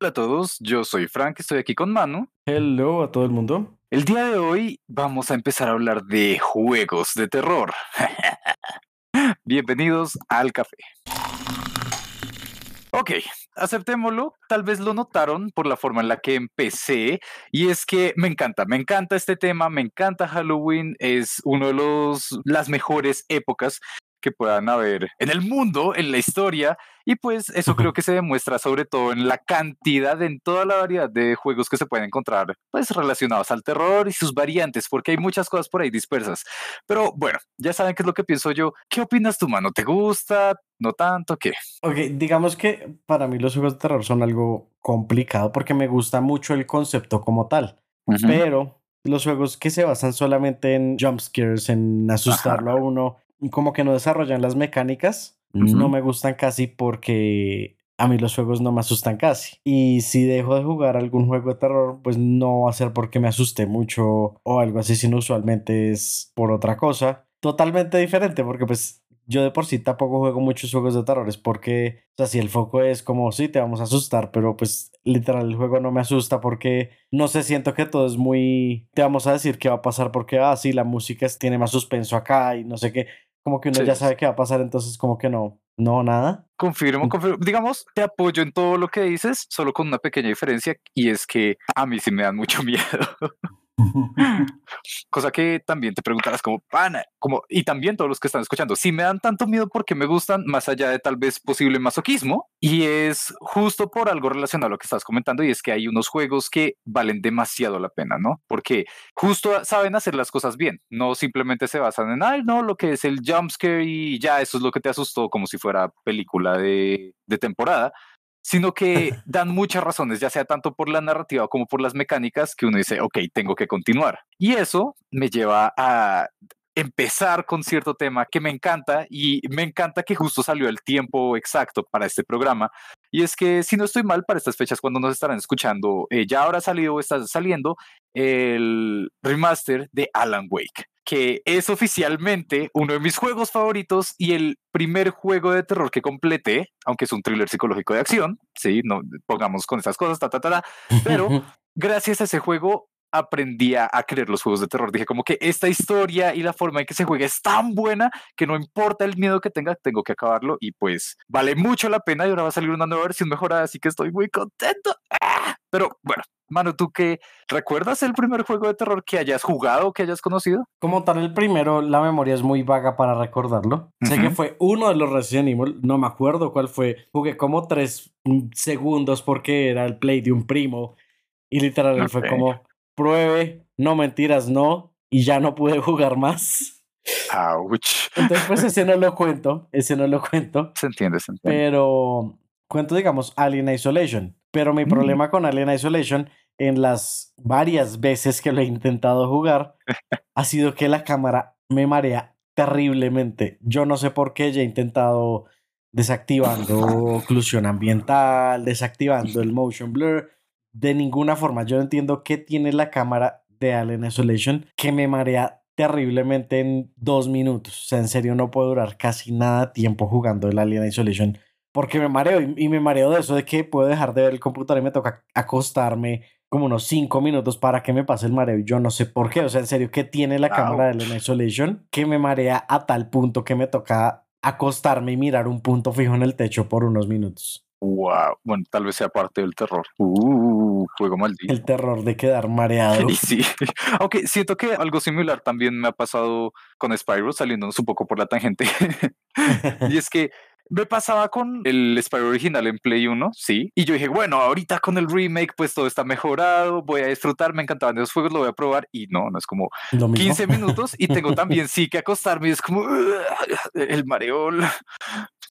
Hola a todos, yo soy Frank, estoy aquí con Manu. Hello a todo el mundo. El día de hoy vamos a empezar a hablar de juegos de terror. Bienvenidos al café. Ok, aceptémoslo. Tal vez lo notaron por la forma en la que empecé. Y es que me encanta, me encanta este tema, me encanta Halloween. Es uno de los las mejores épocas que puedan haber en el mundo, en la historia, y pues eso creo que se demuestra sobre todo en la cantidad, en toda la variedad de juegos que se pueden encontrar, pues relacionados al terror y sus variantes, porque hay muchas cosas por ahí dispersas. Pero bueno, ya saben qué es lo que pienso yo. ¿Qué opinas tú, mano? ¿Te gusta? ¿No tanto? ¿Qué? Ok, digamos que para mí los juegos de terror son algo complicado porque me gusta mucho el concepto como tal, pero los juegos que se basan solamente en jumpscares, en asustarlo a uno, como que no desarrollan las mecánicas, no me gustan casi porque a mí los juegos no me asustan casi. Y si dejo de jugar algún juego de terror, pues no va a ser porque me asuste mucho o algo así, sino usualmente es por otra cosa. Totalmente diferente, porque pues yo de por sí tampoco juego muchos juegos de terror, es porque, o sea, si el foco es como, sí, te vamos a asustar, pero pues literal el juego no me asusta porque no sé, siento que todo es muy, te vamos a decir qué va a pasar porque, ah, sí, la música tiene más suspenso acá y no sé qué como que uno ya sabe qué va a pasar, entonces como que no, no, nada. Confirmo, confirmo. Digamos, te apoyo en todo lo que dices, solo con una pequeña diferencia, y es que a mí sí me dan mucho miedo. Cosa que también te preguntarás como, pana, como, y también todos los que están escuchando, si me dan tanto miedo porque me gustan, más allá de tal vez posible masoquismo, y es justo por algo relacionado a lo que estás comentando, y es que hay unos juegos que valen demasiado la pena, ¿no? Porque justo saben hacer las cosas bien, no simplemente se basan en, ay, no, lo que es el jumpscare y ya, eso es lo que te asustó como si fuera película de, de temporada, sino que dan muchas razones, ya sea tanto por la narrativa como por las mecánicas, que uno dice, ok, tengo que continuar. Y eso me lleva a empezar con cierto tema que me encanta y me encanta que justo salió el tiempo exacto para este programa. Y es que si no estoy mal para estas fechas cuando nos estarán escuchando, eh, ya habrá salido o está saliendo el remaster de Alan Wake que es oficialmente uno de mis juegos favoritos y el primer juego de terror que completé, aunque es un thriller psicológico de acción, sí, no pongamos con esas cosas, ta, ta, ta, ta pero gracias a ese juego aprendí a, creer los juegos de terror. Dije como que esta historia y la forma en que se juega es tan buena que no importa el miedo que tenga, tengo que acabarlo y pues vale mucho la pena y ahora va a salir una nueva versión mejorada, así que estoy muy contento. ¡Ah! Pero bueno, Manu, ¿tú qué recuerdas el primer juego de terror que hayas jugado o que hayas conocido? Como tal, el primero, la memoria es muy vaga para recordarlo. Sé que fue uno de los Resident Evil, no me acuerdo cuál fue. Jugué como tres segundos porque era el play de un primo y literal fue como pruebe, no mentiras, no, y ya no pude jugar más. Ouch. Entonces, pues ese no lo cuento, ese no lo cuento. Se entiende, se entiende. Pero cuento, digamos, Alien Isolation. Pero mi mm. problema con Alien Isolation en las varias veces que lo he intentado jugar ha sido que la cámara me marea terriblemente. Yo no sé por qué ya he intentado desactivando oclusión ambiental, desactivando el motion blur. De ninguna forma, yo no entiendo qué tiene la cámara de Alien Isolation que me marea terriblemente en dos minutos. O sea, en serio no puedo durar casi nada tiempo jugando el Alien Isolation porque me mareo y, me mareo de eso de que puedo dejar de ver el computador y me toca acostarme como unos cinco minutos para que me pase el mareo y yo no sé por qué, o sea, en serio, ¿qué tiene la cámara de la Isolation que me marea a tal punto que me toca acostarme y mirar un punto fijo en el techo por unos minutos? Wow, bueno, tal vez sea parte del terror. Uh, juego maldito. El terror de quedar mareado. sí, aunque siento que algo similar también me ha pasado con Spyro, saliéndonos un poco por la tangente. y es que me pasaba con el Spyro original en Play 1, sí. Y yo dije, bueno, ahorita con el remake, pues todo está mejorado, voy a disfrutar, me encantaban esos juegos, lo voy a probar. Y no, no es como 15 minutos y tengo también sí que acostarme y es como el mareol.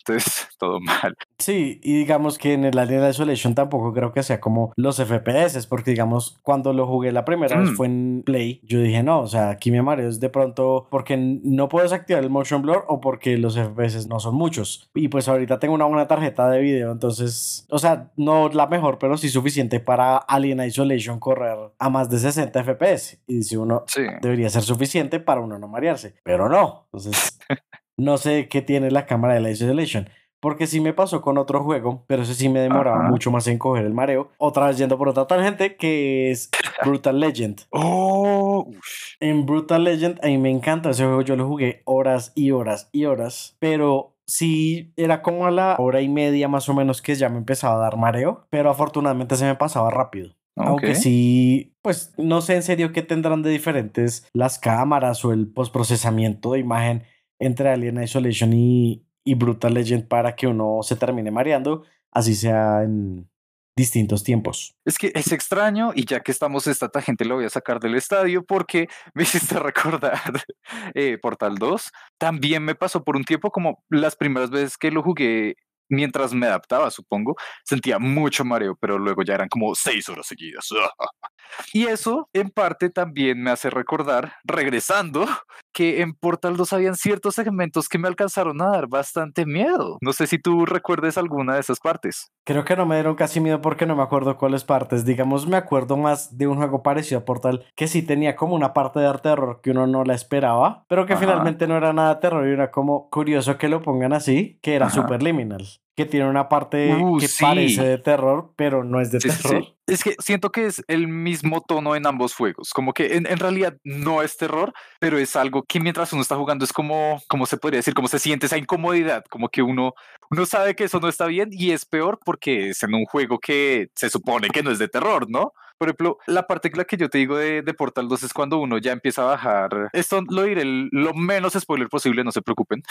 Entonces, todo mal. Sí, y digamos que en el Alien Isolation tampoco creo que sea como los FPS, porque digamos, cuando lo jugué la primera vez mm. fue en Play, yo dije, no, o sea, aquí me mareo es de pronto porque no puedes activar el motion blur o porque los FPS no son muchos. Y pues ahorita tengo una buena tarjeta de video, entonces, o sea, no la mejor, pero sí suficiente para Alien Isolation correr a más de 60 FPS. Y si uno debería ser suficiente para uno no marearse, pero no. Entonces... No sé qué tiene la cámara de la Isolation. porque sí me pasó con otro juego, pero ese sí me demoraba mucho más en coger el mareo. Otra vez yendo por otra tangente, que es Brutal Legend. Oh, en Brutal Legend, a mí me encanta ese juego, yo lo jugué horas y horas y horas, pero sí era como a la hora y media más o menos que ya me empezaba a dar mareo, pero afortunadamente se me pasaba rápido. Aunque sí, pues no sé en serio qué tendrán de diferentes las cámaras o el postprocesamiento de imagen entre Alien Isolation y, y Brutal Legend para que uno se termine mareando, así sea en distintos tiempos. Es que es extraño y ya que estamos esta gente lo voy a sacar del estadio porque me hiciste recordar eh, Portal 2. También me pasó por un tiempo como las primeras veces que lo jugué mientras me adaptaba, supongo, sentía mucho mareo, pero luego ya eran como seis horas seguidas. Y eso en parte también me hace recordar, regresando, que en Portal 2 habían ciertos segmentos que me alcanzaron a dar bastante miedo. No sé si tú recuerdes alguna de esas partes. Creo que no me dieron casi miedo porque no me acuerdo cuáles partes. Digamos, me acuerdo más de un juego parecido a Portal que sí tenía como una parte de terror que uno no la esperaba, pero que finalmente no era nada terror y era como curioso que lo pongan así, que era super liminal que tiene una parte uh, que parece de terror, pero no es de terror. Es que siento que es el mismo tono en ambos juegos, como que en, realidad no es terror, pero es algo que mientras uno está jugando es como, como se podría decir, como se siente esa incomodidad, como que uno, uno sabe que eso no está bien y es peor porque es en un juego que se supone que no es de terror, ¿no? Por ejemplo, la parte que la que yo te digo de, de, Portal 2 es cuando uno ya empieza a bajar. Esto lo diré lo menos spoiler posible, no se preocupen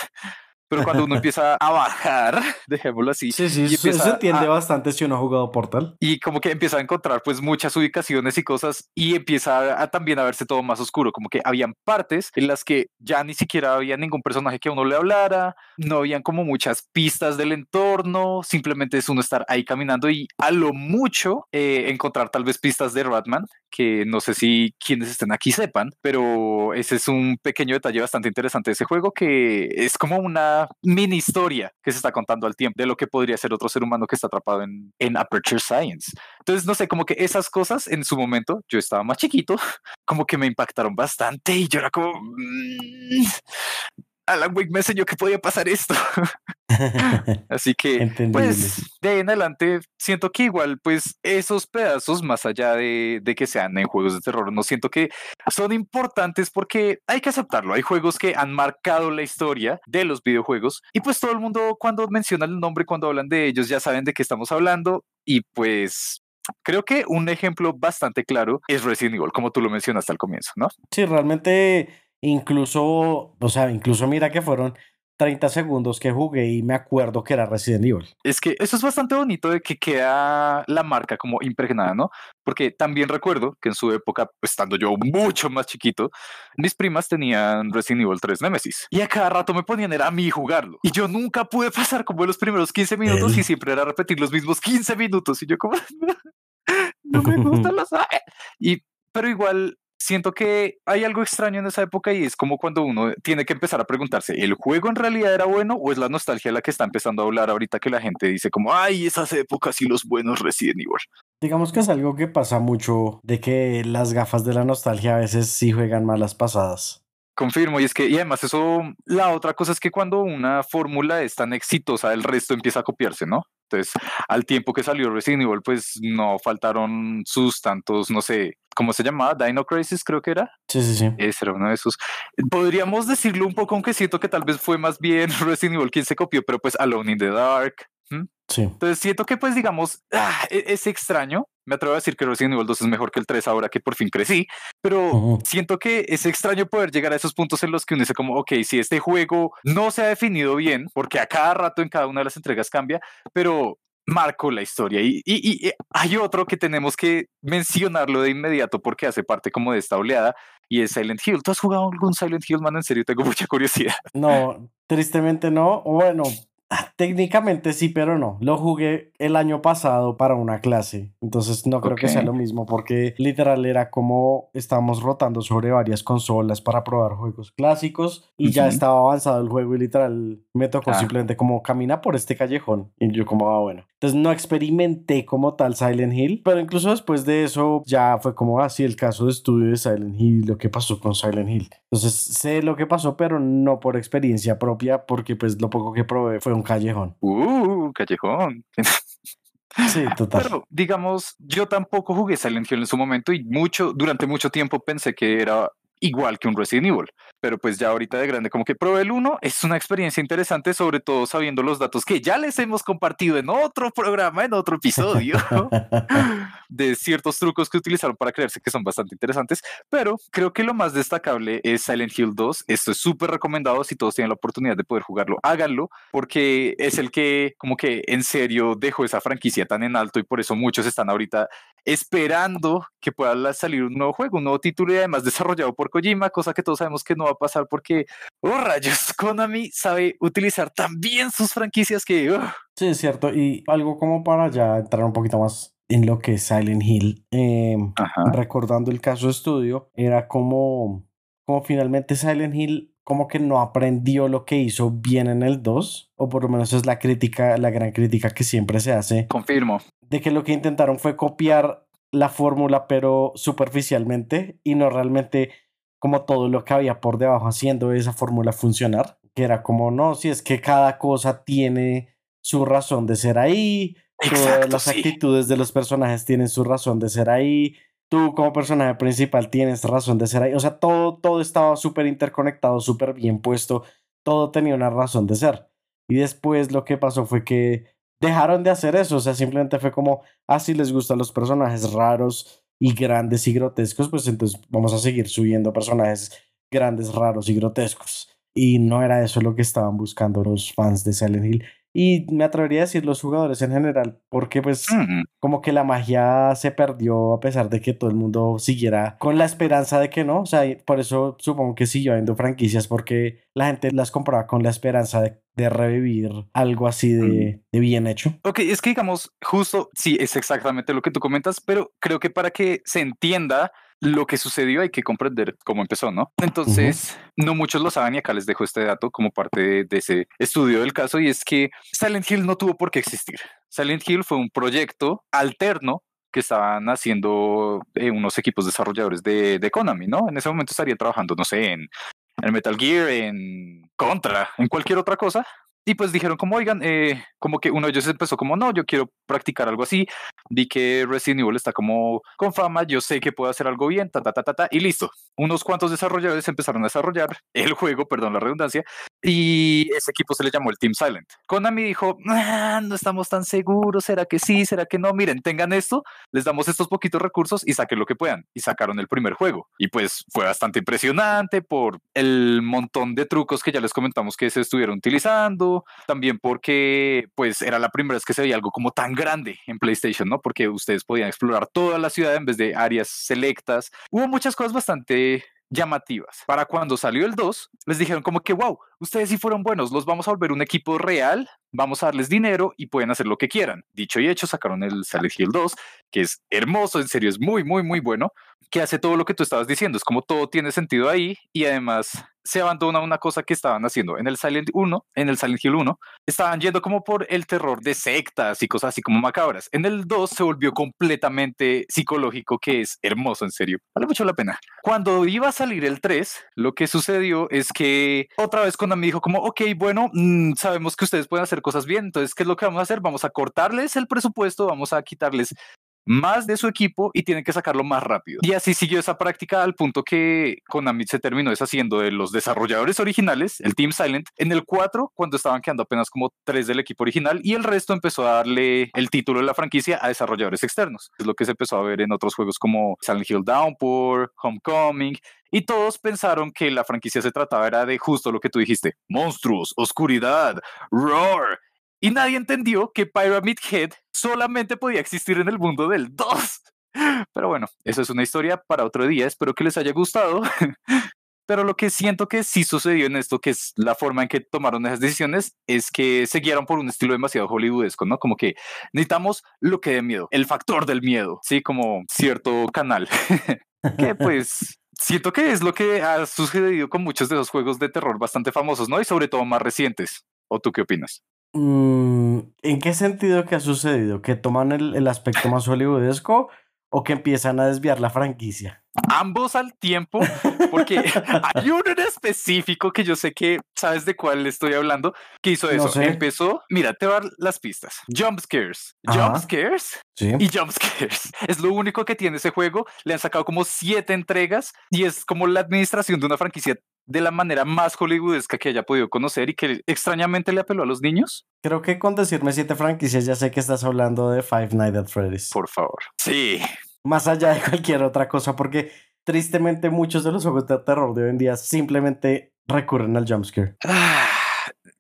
pero cuando uno empieza a bajar, dejémoslo así. Sí, sí, eso se entiende bastante si uno ha jugado Portal. Y como que empieza a encontrar pues muchas ubicaciones y cosas y empieza a, también a verse todo más oscuro, como que habían partes en las que ya ni siquiera había ningún personaje que a uno le hablara, no habían como muchas pistas del entorno, simplemente es uno estar ahí caminando y a lo mucho eh, encontrar tal vez pistas de Ratman, que no sé si quienes estén aquí sepan, pero ese es un pequeño detalle bastante interesante de ese juego que es como una mini historia que se está contando al tiempo de lo que podría ser otro ser humano que está atrapado en, en Aperture Science. Entonces, no sé, como que esas cosas en su momento, yo estaba más chiquito, como que me impactaron bastante y yo era como, mm, Alan Wake me enseñó que podía pasar esto. Así que, pues, de ahí en adelante, siento que igual, pues, esos pedazos, más allá de, de, que sean en juegos de terror, no siento que son importantes porque hay que aceptarlo. Hay juegos que han marcado la historia de los videojuegos y pues todo el mundo cuando menciona el nombre, cuando hablan de ellos, ya saben de qué estamos hablando y pues Creo que un ejemplo bastante claro es Resident Evil, como tú lo mencionaste al comienzo, ¿no? Sí, realmente Incluso, o sea, incluso mira que fueron 30 segundos que jugué y me acuerdo que era Resident Evil. Es que eso es bastante bonito de que queda la marca como impregnada, ¿no? Porque también recuerdo que en su época, estando yo mucho más chiquito, mis primas tenían Resident Evil 3 Nemesis y a cada rato me ponían era a mí jugarlo. Y yo nunca pude pasar como los primeros 15 minutos y siempre era repetir los mismos 15 minutos y yo como no me gusta la Y pero igual siento que hay algo extraño en esa época y es como cuando uno tiene que empezar a preguntarse, ¿el juego en realidad era bueno o es la nostalgia la que está empezando a hablar ahorita que la gente dice como, ay, esas épocas y los buenos Resident Evil? Digamos que es algo que pasa mucho de que las gafas de la nostalgia a veces sí juegan malas pasadas. Confirmo, y es que, y además eso, la otra cosa es que cuando una fórmula es tan exitosa, el resto empieza a copiarse, ¿no? Entonces, al tiempo que salió Resident Evil, pues no faltaron sus tantos, no sé, ¿cómo se llamaba? Dino Crisis, creo que era. Sí, sí, sí. Ese era uno de esos. Podríamos decirlo un poco, aunque siento que tal vez fue más bien Resident Evil quien se copió, pero pues Alone in the Dark. Sí. Entonces siento que pues digamos, ah, e-, es, extraño. Me atrevo a decir que Resident Evil 2 es mejor que el 3 ahora que por fin crecí, pero siento que es extraño poder llegar a esos puntos en los que uno dice como, ok, si este juego no se ha definido bien, porque a cada rato en cada una de las entregas cambia, pero marcó la historia. Y, y, hay otro que tenemos que mencionarlo de inmediato porque hace parte como de esta oleada y es Silent Hill. ¿Tú has jugado algún Silent Hill, man? En serio, tengo mucha curiosidad. No, tristemente no. Bueno, Técnicamente sí, pero no. Lo jugué el año pasado para una clase, entonces no creo que sea lo mismo porque literal era como estábamos rotando sobre varias consolas para probar juegos clásicos y ya estaba avanzado el juego y literal me tocó ah. simplemente como camina por este callejón y yo como, ah, bueno. Entonces no experimenté como tal Silent Hill, pero incluso después de eso ya fue como así el caso de estudio de Silent Hill, lo que pasó con Silent Hill. Entonces sé lo que pasó, pero no por experiencia propia, porque pues lo poco que probé fue un callejón. Uh, callejón. Sí, total. Pero digamos, yo tampoco jugué Silent Hill en su momento y mucho, durante mucho tiempo pensé que era igual que un Resident Evil. Pero pues ya ahorita de grande, como que probé el 1, es una experiencia interesante, sobre todo sabiendo los datos que ya les hemos compartido en otro programa, en otro episodio, de ciertos trucos que utilizaron para creerse que son bastante interesantes. Pero creo que lo más destacable es Silent Hill 2. Esto es súper recomendado si todos tienen la oportunidad de poder jugarlo, háganlo, porque es el que como que en serio dejó esa franquicia tan en alto y por eso muchos están ahorita esperando que pueda salir un nuevo juego, un nuevo título y además desarrollado por Kojima, cosa que todos sabemos que no va a pasar porque, oh rayos, Konami sabe utilizar tan bien sus franquicias que... Uh. Sí, es cierto. Y algo como para ya entrar un poquito más en lo que es Silent Hill, em, recordando el caso de estudio, era como, como finalmente Silent Hill como que no aprendió lo que hizo bien en el 2, o por lo menos es la crítica, la gran crítica que siempre se hace. Confirmo. De que lo que intentaron fue copiar la fórmula, pero superficialmente, y no realmente como todo lo que había por debajo haciendo esa fórmula funcionar, que era como, no, si es que cada cosa tiene su razón de ser ahí, todas las actitudes de los personajes tienen su razón de ser ahí, tú como personaje principal tienes razón de ser ahí, o sea, todo, todo estaba súper interconectado, súper bien puesto, todo tenía una razón de ser. Y después lo que pasó fue que dejaron de hacer eso, o sea, simplemente fue como, así ah, les gustan los personajes raros, y grandes y grotescos, pues entonces vamos a seguir subiendo personajes grandes, raros y grotescos. Y no era eso lo que estaban buscando los fans de Silent Hill. Y me atrevería a decir los jugadores en general, porque pues como que la magia se perdió a pesar de que todo el mundo siguiera con la esperanza de que no. O sea, por eso supongo que siguió habiendo franquicias, porque la gente las compraba con la esperanza de, revivir algo así de, de, bien hecho. Ok, es que digamos, justo, sí, es exactamente lo que tú comentas, pero creo que para que se entienda lo que sucedió hay que comprender cómo empezó, ¿no? Entonces, no muchos lo saben y acá les dejo este dato como parte de, ese estudio del caso y es que Silent Hill no tuvo por qué existir. Silent Hill fue un proyecto alterno que estaban haciendo eh, unos equipos desarrolladores de, de, Konami, ¿no? En ese momento estaría trabajando, no sé, en, en Metal Gear, en Contra, en cualquier otra cosa, y pues dijeron como, oigan, eh, como que uno de ellos empezó como, no, yo quiero practicar algo así. Vi que Resident Evil está como con fama, yo sé que puedo hacer algo bien, ta, ta, ta, ta, ta, y listo. Unos cuantos desarrolladores empezaron a desarrollar el juego, perdón la redundancia, y ese equipo se le llamó el Team Silent. Konami dijo, ah, no estamos tan seguros, ¿será que sí? ¿Será que no? Miren, tengan esto, les damos estos poquitos recursos y saquen lo que puedan. Y sacaron el primer juego. Y pues fue bastante impresionante por el montón de trucos que ya les comentamos que se estuvieron utilizando, también porque pues era la primera vez que se veía algo como tan grande en PlayStation, ¿no? Porque ustedes podían explorar toda la ciudad en vez de áreas selectas. Hubo muchas cosas bastante llamativas. Para cuando salió el 2, les dijeron como que, wow, ustedes sí fueron buenos, los vamos a volver un equipo real, vamos a darles dinero y pueden hacer lo que quieran. Dicho y hecho, sacaron el Silent Hill 2, que es hermoso, en serio, es muy, muy, muy bueno, que hace todo lo que tú estabas diciendo, es como todo tiene sentido ahí y además se abandona una cosa que estaban haciendo en el Silent 1, en el Silent Hill 1, estaban yendo como por el terror de sectas y cosas así como macabras. En el 2 se volvió completamente psicológico, que es hermoso, en serio. Vale mucho la pena. Cuando iba a salir el 3, lo que sucedió es que otra vez cuando me dijo como, ok, bueno, mm, sabemos que ustedes pueden hacer cosas bien, entonces, ¿qué es lo que vamos a hacer? Vamos a cortarles el presupuesto, vamos a quitarles más de su equipo y tienen que sacarlo más rápido. Y así siguió esa práctica al punto que Konami se terminó deshaciendo de los desarrolladores originales, el Team Silent, en el 4, cuando estaban quedando apenas como tres del equipo original y el resto empezó a darle el título de la franquicia a desarrolladores externos. Es lo que se empezó a ver en otros juegos como Silent Hill Downpour, Homecoming y todos pensaron que la franquicia se trataba era de justo lo que tú dijiste, monstruos, oscuridad, roar, y nadie entendió que Pyramid Head solamente podía existir en el mundo del 2. Pero bueno, eso es una historia para otro día. Espero que les haya gustado. Pero lo que siento que sí sucedió en esto, que es la forma en que tomaron esas decisiones, es que se guiaron por un estilo demasiado hollywoodesco, ¿no? Como que necesitamos lo que dé miedo, el factor del miedo, ¿sí? Como cierto canal. que pues siento que es lo que ha sucedido con muchos de los juegos de terror bastante famosos, ¿no? Y sobre todo más recientes. ¿O tú qué opinas? Mm, ¿En qué sentido que ha sucedido? ¿Que toman el, el aspecto más hollywoodesco o que empiezan a desviar la franquicia? ambos al tiempo, porque hay uno en específico que yo sé que sabes de cuál estoy hablando, que hizo eso. Empezó, mira, te voy a dar las pistas. Jump scares, jump scares y jump scares. Es lo único que tiene ese juego. Le han sacado como siete entregas y es como la administración de una franquicia de la manera más hollywoodesca que haya podido conocer y que extrañamente le apeló a los niños. Creo que con decirme siete franquicias ya sé que estás hablando de Five Nights at Freddy's. Por favor. Sí, más allá de cualquier otra cosa, porque tristemente muchos de los juegos de terror de hoy en día simplemente recurren al jumpscare.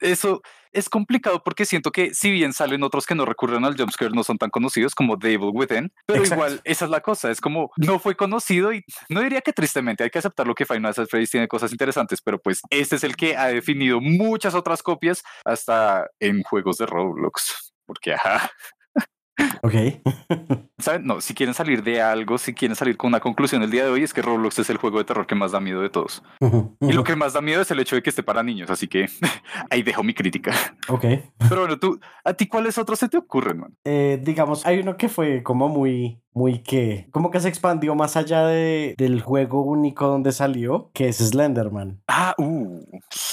Eso es complicado porque siento que si bien salen otros que no recurren al jumpscare no son tan conocidos como Devil Within, pero igual esa es la cosa, es como no fue conocido y no diría que tristemente hay que aceptar lo que Final Fantasy Freddy's tiene cosas interesantes, pero pues este es el que ha definido muchas otras copias hasta en juegos de Roblox, porque ajá. Ok. ¿Saben? No, si quieren salir de algo, si quieren salir con una conclusión el día de hoy, es que Roblox es el juego de terror que más da miedo de todos. Y lo que más da miedo es el hecho de que esté para niños, así que ahí dejo mi crítica. Ok. Pero bueno, tú, ¿a ti cuáles otros se te ocurren, man? Eh, digamos, hay uno que fue como muy, muy que, como que se expandió más allá de, del juego único donde salió, que es Slenderman. Ah, uh.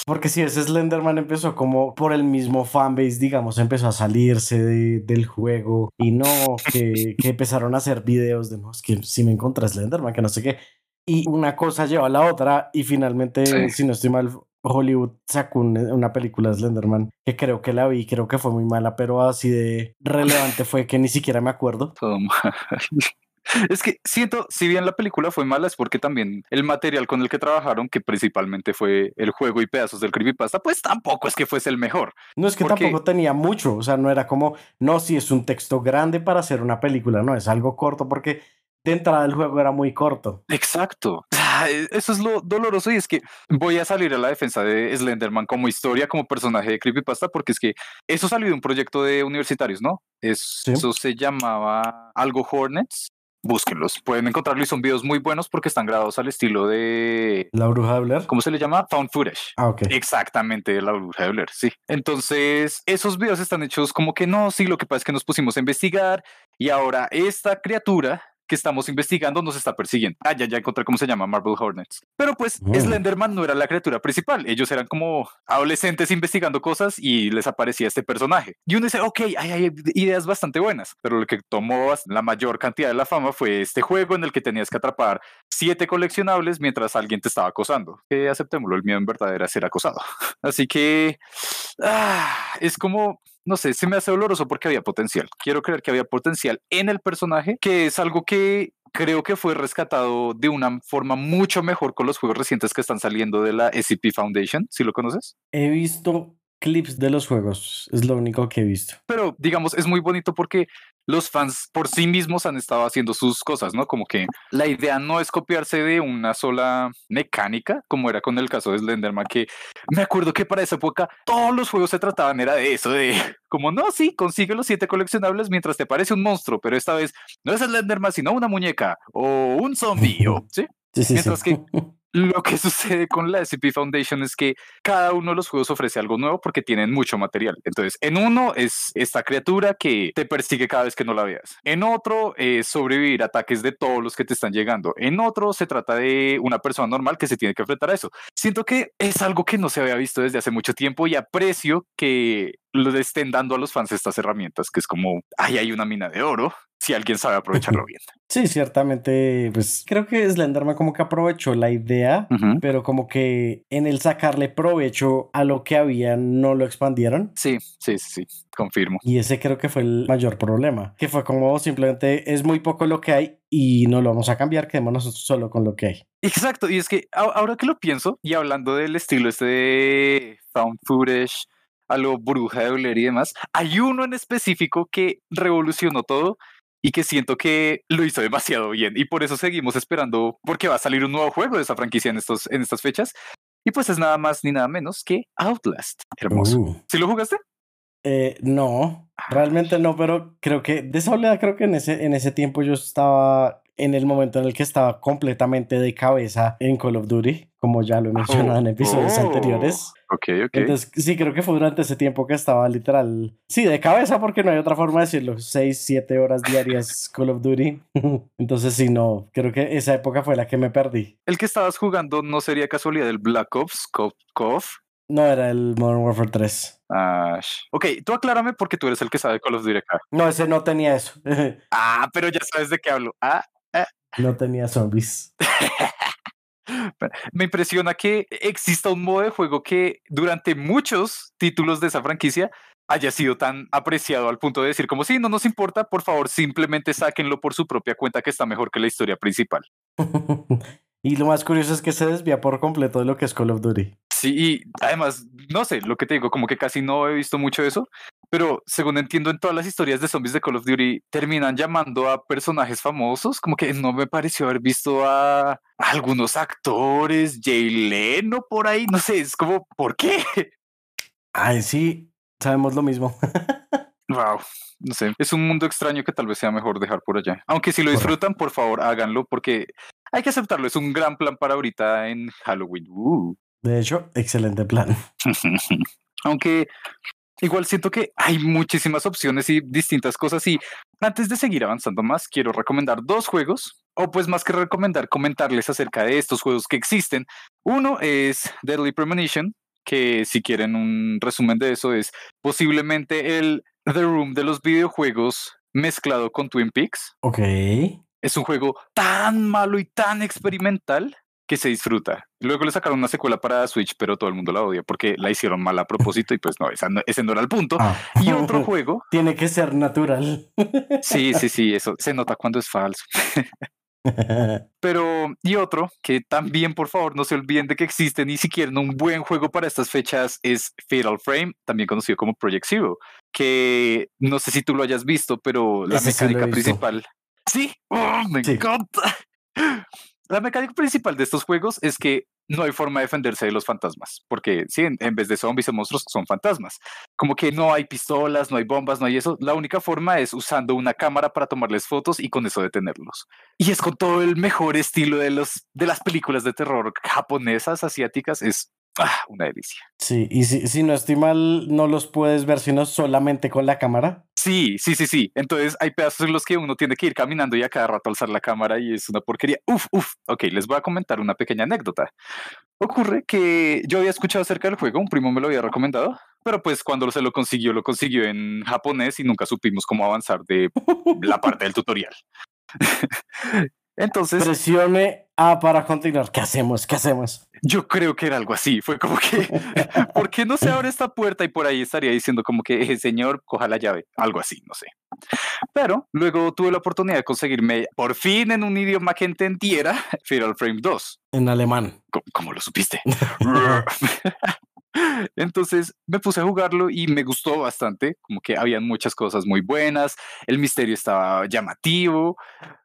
Porque si ese Slenderman empezó como por el mismo fanbase, digamos, empezó a salirse del juego y no que, que empezaron a hacer videos de, no, es que si me encontré Slenderman, que no sé qué. Y una cosa lleva a la otra y finalmente, si no estoy mal, Hollywood sacó una película de Slenderman que creo que la vi, creo que fue muy mala, pero así de relevante fue que ni siquiera me acuerdo. Es que siento, si bien la película fue mala, es porque también el material con el que trabajaron, que principalmente fue el juego y pedazos del creepypasta, pues tampoco es que fuese el mejor. No es que tampoco tenía mucho, o sea, no era como, no, si es un texto grande para hacer una película, no, es algo corto porque de entrada el juego era muy corto. Exacto. E, eso es lo doloroso y es que voy a salir a la defensa de Slenderman como historia, como personaje de Creepypasta, porque es que eso salió de un proyecto de universitarios, ¿no? Eso se llamaba algo Hornets. Búsquenlos, pueden encontrarlo y son videos muy buenos porque están grabados al estilo de... La bruja de Blair. ¿Cómo se le llama? Found footage. Ah, ok. Exactamente, la bruja de Blair, sí. Entonces, esos videos están hechos como que no, sí, lo que pasa es que nos pusimos a investigar y ahora esta criatura que estamos investigando nos está persiguiendo. Ah, ya, ya encontré cómo se llama Marvel Hornets. Pero pues mm. Slenderman no era la criatura principal. Ellos eran como adolescentes investigando cosas y les aparecía este personaje. Y uno dice, ok, hay, ideas bastante buenas. Pero lo que tomó la mayor cantidad de la fama fue este juego en el que tenías que atrapar siete coleccionables mientras alguien te estaba acosando. Que aceptémoslo, el miedo en verdad era ser acosado. Así que ah, es como no sé, se me hace doloroso porque había potencial. Quiero creer que había potencial en el personaje, que es algo que creo que fue rescatado de una forma mucho mejor con los juegos recientes que están saliendo de la SCP Foundation. ¿Sí lo conoces? He visto clips de los juegos, es lo único que he visto. Pero digamos, es muy bonito porque los fans por sí mismos han estado haciendo sus cosas, ¿no? Como que la idea no es copiarse de una sola mecánica, como era con el caso de Slenderman, que me acuerdo que para esa época todos los juegos se trataban era de eso, de como no, sí, consigue los siete coleccionables mientras te parece un monstruo, pero esta vez no es Slenderman, sino una muñeca o un zombie, ¿sí? Sí, sí, Mientras que lo que sucede con la SCP Foundation es que cada uno de los juegos ofrece algo nuevo porque tienen mucho material. Entonces, en uno es esta criatura que te persigue cada vez que no la veas. En otro es sobrevivir ataques de todos los que te están llegando. En otro se trata de una persona normal que se tiene que enfrentar a eso. Siento que es algo que no se había visto desde hace mucho tiempo y aprecio que le estén dando a los fans estas herramientas, que es como, ay, hay una mina de oro, si alguien sabe aprovecharlo bien. Sí, ciertamente, pues creo que Slenderman como que aprovechó la idea, pero como que en el sacarle provecho a lo que había no lo expandieron. Sí, sí, sí, confirmo. Y ese creo que fue el mayor problema, que fue como simplemente es muy poco lo que hay y no lo vamos a cambiar, quedémonos solo con lo que hay. Exacto, y es que ahora que lo pienso y hablando del estilo este de found footage, a lo bruja de Blair y demás, hay uno en específico que revolucionó todo y que siento que lo hizo demasiado bien y por eso seguimos esperando porque va a salir un nuevo juego de esa franquicia en, estos, en estas fechas y pues es nada más ni nada menos que Outlast. Hermoso. Uh. ¿Sí lo jugaste? Eh, no, realmente no, pero creo que de esa oleada creo que en ese, en ese tiempo yo estaba en el momento en el que estaba completamente de cabeza en Call of Duty, como ya lo he mencionado en episodios oh. anteriores. Ok, ok. Entonces, sí, creo que fue durante ese tiempo que estaba literal, sí, de cabeza, porque no hay otra forma de decirlo, 6, 7 horas diarias Call of Duty. Entonces, sí, no, creo que esa época fue la que me perdí. El que estabas jugando no sería casualidad el Black Ops, Co- KOF. No era el Modern Warfare 3. Ah, ok, tú aclárame porque tú eres el que sabe Call of Duty acá. No, ese no tenía eso. Ah, pero ya sabes de qué hablo. Ah, no tenía zombies. me impresiona que exista un modo de juego que durante muchos títulos de esa franquicia haya sido tan apreciado al punto de decir como si no nos importa, por favor simplemente sáquenlo por su propia cuenta que está mejor que la historia principal. y lo más curioso es que se desvía por completo de lo que es Call of Duty. Sí, y además, no sé, lo que te digo, como que casi no he visto mucho de eso, pero según entiendo en todas las historias de zombies de Call of Duty terminan llamando a personajes famosos, como que no me pareció haber visto a algunos actores, Jay Leno por ahí, no sé, es como, ¿por qué? Ay, sí, sabemos lo mismo. Wow, no sé, es un mundo extraño que tal vez sea mejor dejar por allá. Aunque si lo disfrutan, por favor, háganlo porque hay que aceptarlo, es un gran plan para ahorita en Halloween. Uh. De hecho, excelente plan. Aunque igual siento que hay muchísimas opciones y distintas cosas y antes de seguir avanzando más, quiero recomendar dos juegos, o pues más que recomendar, comentarles acerca de estos juegos que existen. Uno es Deadly Premonition, que si quieren un resumen de eso es posiblemente el The Room de los videojuegos mezclado con Twin Peaks. Ok. Es un juego tan malo y tan experimental que se disfruta. Luego le sacaron una secuela para Switch, pero todo el mundo la odia porque la hicieron mal a propósito y pues no, esa no- ese no era el punto. Ah. Y otro juego, Tiene que ser natural. sí, sí, sí, eso se nota cuando es falso. Pero, y otro que también, por favor, no se olviden de que existe ni siquiera un buen juego para estas fechas es Fatal Frame, también conocido como Project Zero, que no sé si tú lo hayas visto, pero la Ese mecánica principal. Sí, ¡Oh, me Sí. encanta. La mecánica principal de estos juegos es que no hay forma de defenderse de los fantasmas, porque sí, en, vez de zombies o monstruos son fantasmas. Como que no hay pistolas, no hay bombas, no hay eso. La única forma es usando una cámara para tomarles fotos y con eso detenerlos. Y es con todo el mejor estilo de, los, de las películas de terror japonesas, asiáticas. Es ah, una delicia. Sí, y si, si no estoy mal, no los puedes ver sino solamente con la cámara. Sí, sí, sí, sí. Entonces hay pedazos en los que uno tiene que ir caminando y a cada rato alzar la cámara y es una porquería. Uf, uf. Ok, les voy a comentar una pequeña anécdota. Ocurre que yo había escuchado acerca del juego, un primo me lo había recomendado, pero pues cuando se lo consiguió, lo consiguió en japonés y nunca supimos cómo avanzar de la parte del tutorial. Entonces, Presione A para continuar. ¿Qué hacemos? ¿Qué hacemos? yo creo que era algo así. Fue como que, ¿por qué no se abre esta puerta? Y por ahí estaría diciendo como que, "Eh, señor, coja la llave. Algo así, no sé. Pero luego tuve la oportunidad de conseguirme, por fin en un idioma que entendiera, Fatal Frame 2. En alemán. ¿Cómo, cómo lo supiste? Entonces me puse a jugarlo y me gustó bastante, como que habían muchas cosas muy buenas, el misterio estaba llamativo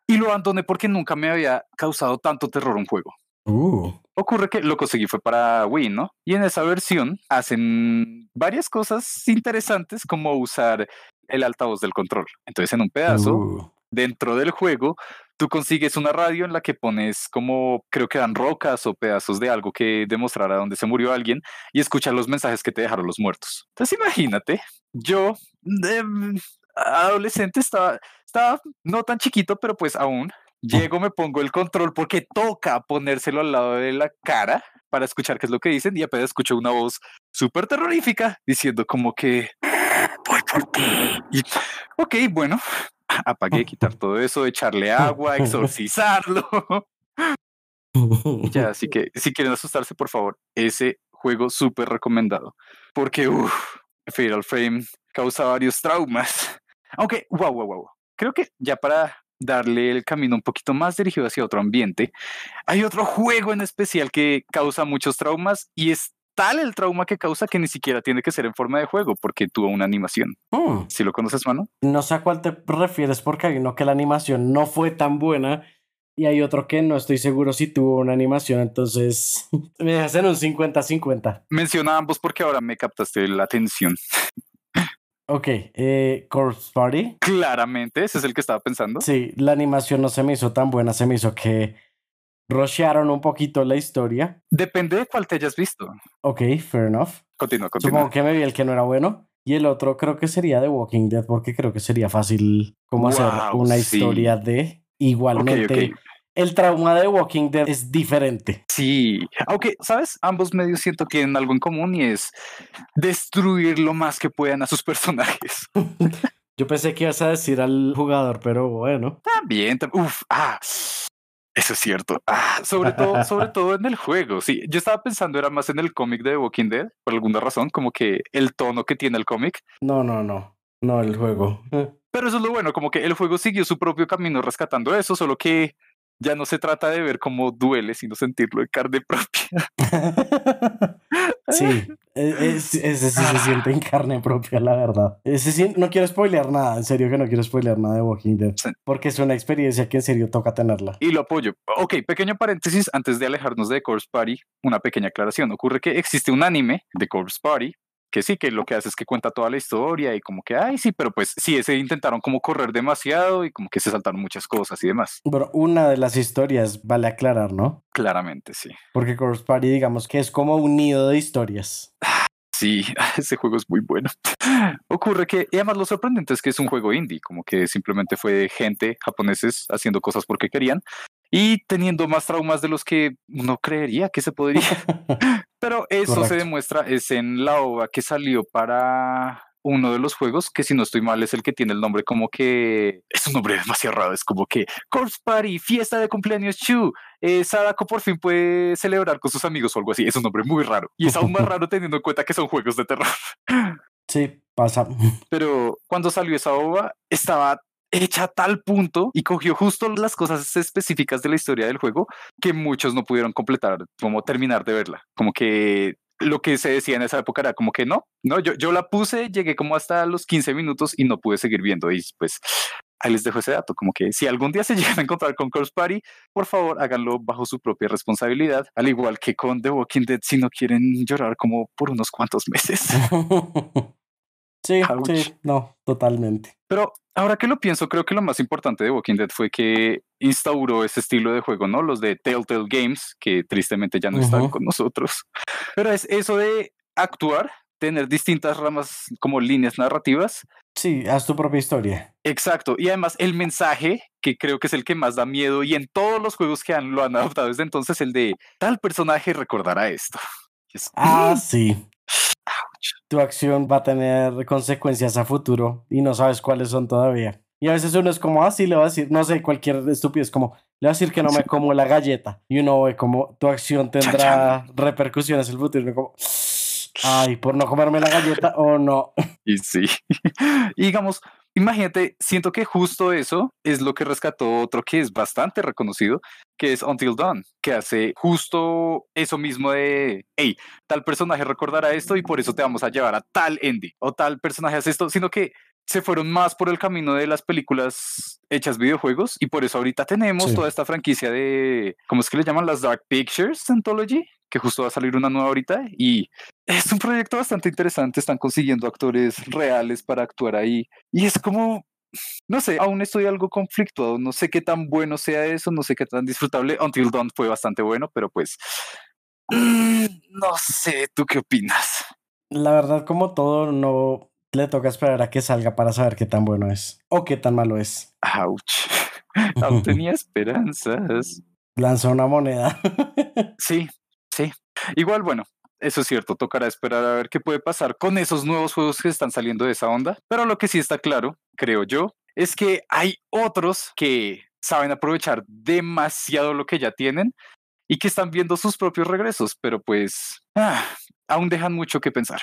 y lo abandoné porque nunca me había causado tanto terror un juego. Uh. Ocurre que lo conseguí fue para Wii, ¿no? Y en esa versión hacen varias cosas interesantes como usar el altavoz del control. Entonces en un pedazo Uh. Dentro del juego, tú consigues una radio en la que pones como, creo que eran rocas o pedazos de algo que demostrara dónde se murió alguien y escuchas los mensajes que te dejaron los muertos. Entonces imagínate, yo, em, adolescente, estaba, estaba no tan chiquito, pero pues aún, llego, me pongo el control porque toca ponérselo al lado de la cara para escuchar qué es lo que dicen y apenas escucho una voz súper terrorífica diciendo como que voy por ti. Y, ok, bueno, apagué, quitar todo eso, echarle agua, exorcizarlo. ya, así que si quieren asustarse, por favor, ese juego súper recomendado. Porque, uff, Fatal Frame causa varios traumas. Aunque, wow, wow, wow. Creo que ya para darle el camino un poquito más dirigido hacia otro ambiente, hay otro juego en especial que causa muchos traumas y es tal el trauma que causa que ni siquiera tiene que ser en forma de juego porque tuvo una animación. Hmm. Si lo conoces, mano? No sé a cuál te refieres porque hay uno que la animación no fue tan buena y hay otro que no estoy seguro si tuvo una animación, entonces me dejas en un 50-50. Menciona ambos porque ahora me captaste la atención. Ok, eh, Corpse Party. Claramente, ese es el que estaba pensando. Sí, la animación no se me hizo tan buena, se me hizo que rushearon un poquito la historia. Depende de cuál te hayas visto. Ok, fair enough. Continúa, continúa. Supongo que me vi el que no era bueno. Y el otro creo que sería The Walking Dead, porque creo que sería fácil como hacer una sí. historia de igualmente. El trauma de Walking Dead es diferente. Sí, aunque, ¿sabes? Ambos medios siento que tienen algo en común y es destruir lo más que puedan a sus personajes. Yo pensé que ibas a decir al jugador, pero bueno. También, tam- uf, ah, eso es cierto. Ah, sobre todo, sobre todo en el juego. Sí, yo estaba pensando era más en el cómic de The Walking Dead, por alguna razón, como que el tono que tiene el cómic. No, no, no. No el juego. Pero eso es lo bueno, como que el juego siguió su propio camino rescatando eso, solo que ya no se trata de ver cómo duele, sino sentirlo de carne propia. Sí, e- es- ese sí se siente en carne propia, la verdad. Ese sí, no quiero spoilear nada, en serio que no quiero spoilear nada de Walking Dead. Porque es una experiencia que en serio toca tenerla. Y lo apoyo. Ok, pequeño paréntesis antes de alejarnos de Corpse Party, una pequeña aclaración. Ocurre que existe un anime de Corpse Party que sí, que lo que hace es que cuenta toda la historia y como que, ay, sí, pero pues sí, ese intentaron como correr demasiado y como que se saltaron muchas cosas y demás. Pero una de las historias vale aclarar, ¿no? Claramente, sí. Porque Corpse Party, digamos que es como un nido de historias. Sí, ese juego es muy bueno. Ocurre que, y además lo sorprendente es que es un juego indie, como que simplemente fue gente, japoneses, haciendo cosas porque querían y teniendo más traumas de los que uno creería que se podría. Pero eso se demuestra es en la OVA que salió para uno de los juegos, que si no estoy mal es el que tiene el nombre como que es un nombre demasiado raro, es como que Corpse Party, fiesta de cumpleaños Chu, eh, Sadako por fin puede celebrar con sus amigos o algo así, es un nombre muy raro y es aún más raro teniendo en cuenta que son juegos de terror. Sí, pasa. Pero cuando salió esa ova estaba hecha tal punto y cogió justo las cosas específicas de la historia del juego que muchos no pudieron completar, como terminar de verla. Como que lo que se decía en esa época era como que no, no, yo, yo la puse, llegué como hasta los 15 minutos y no pude seguir viendo y pues ahí les dejo ese dato, como que si algún día se llegan a encontrar con Corpse Party, por favor háganlo bajo su propia responsabilidad, al igual que con The Walking Dead si no quieren llorar como por unos cuantos meses. sí, Ouch. sí, no, totalmente. Pero ahora que lo pienso, creo que lo más importante de Walking Dead fue que instauró ese estilo de juego, ¿no? Los de Telltale Games, que tristemente ya no están Ujú. con nosotros. Pero es eso de actuar, tener distintas ramas como líneas narrativas. Sí, haz tu propia historia. Exacto. Y además el mensaje, que creo que es el que más da miedo y en todos los juegos que han, lo han adoptado desde entonces, el de tal personaje recordará esto. Es- Ah, sí. Tu acción va a tener consecuencias a futuro y no sabes cuáles son todavía. Y a veces uno es como, ah, sí, le va a decir, no sé, cualquier estúpido es como, le va a decir que no me como la galleta. Y uno ve como tu acción tendrá repercusiones en el futuro. Y uno como, ay, por no comerme la galleta o no. Y sí. Y digamos, imagínate, siento que justo eso es lo que rescató otro que es bastante reconocido, que es Until Dawn, que hace justo eso mismo de, hey, tal personaje recordará esto y por eso te vamos a llevar a tal ending, o tal personaje hace esto, sino que se fueron más por el camino de las películas hechas videojuegos y por eso ahorita tenemos Sí. toda esta franquicia de, ¿cómo es que le llaman? Las Dark Pictures Anthology, que justo va a salir una nueva ahorita y es un proyecto bastante interesante, están consiguiendo actores reales para actuar ahí y es como, no sé, aún estoy algo conflictuado, no sé qué tan bueno sea eso, no sé qué tan disfrutable, Until Dawn fue bastante bueno, pero pues, mm, no sé, ¿tú qué opinas? La verdad, como todo, no le toca esperar a que salga para saber qué tan bueno es o qué tan malo es. Ouch, aún tenía esperanzas. Lanza una moneda. Sí, sí. Igual, bueno, eso es cierto, tocará esperar a ver qué puede pasar con esos nuevos juegos que están saliendo de esa onda, pero lo que sí está claro, creo yo, es que hay otros que saben aprovechar demasiado lo que ya tienen y que están viendo sus propios regresos, pero pues ah, aún dejan mucho que pensar.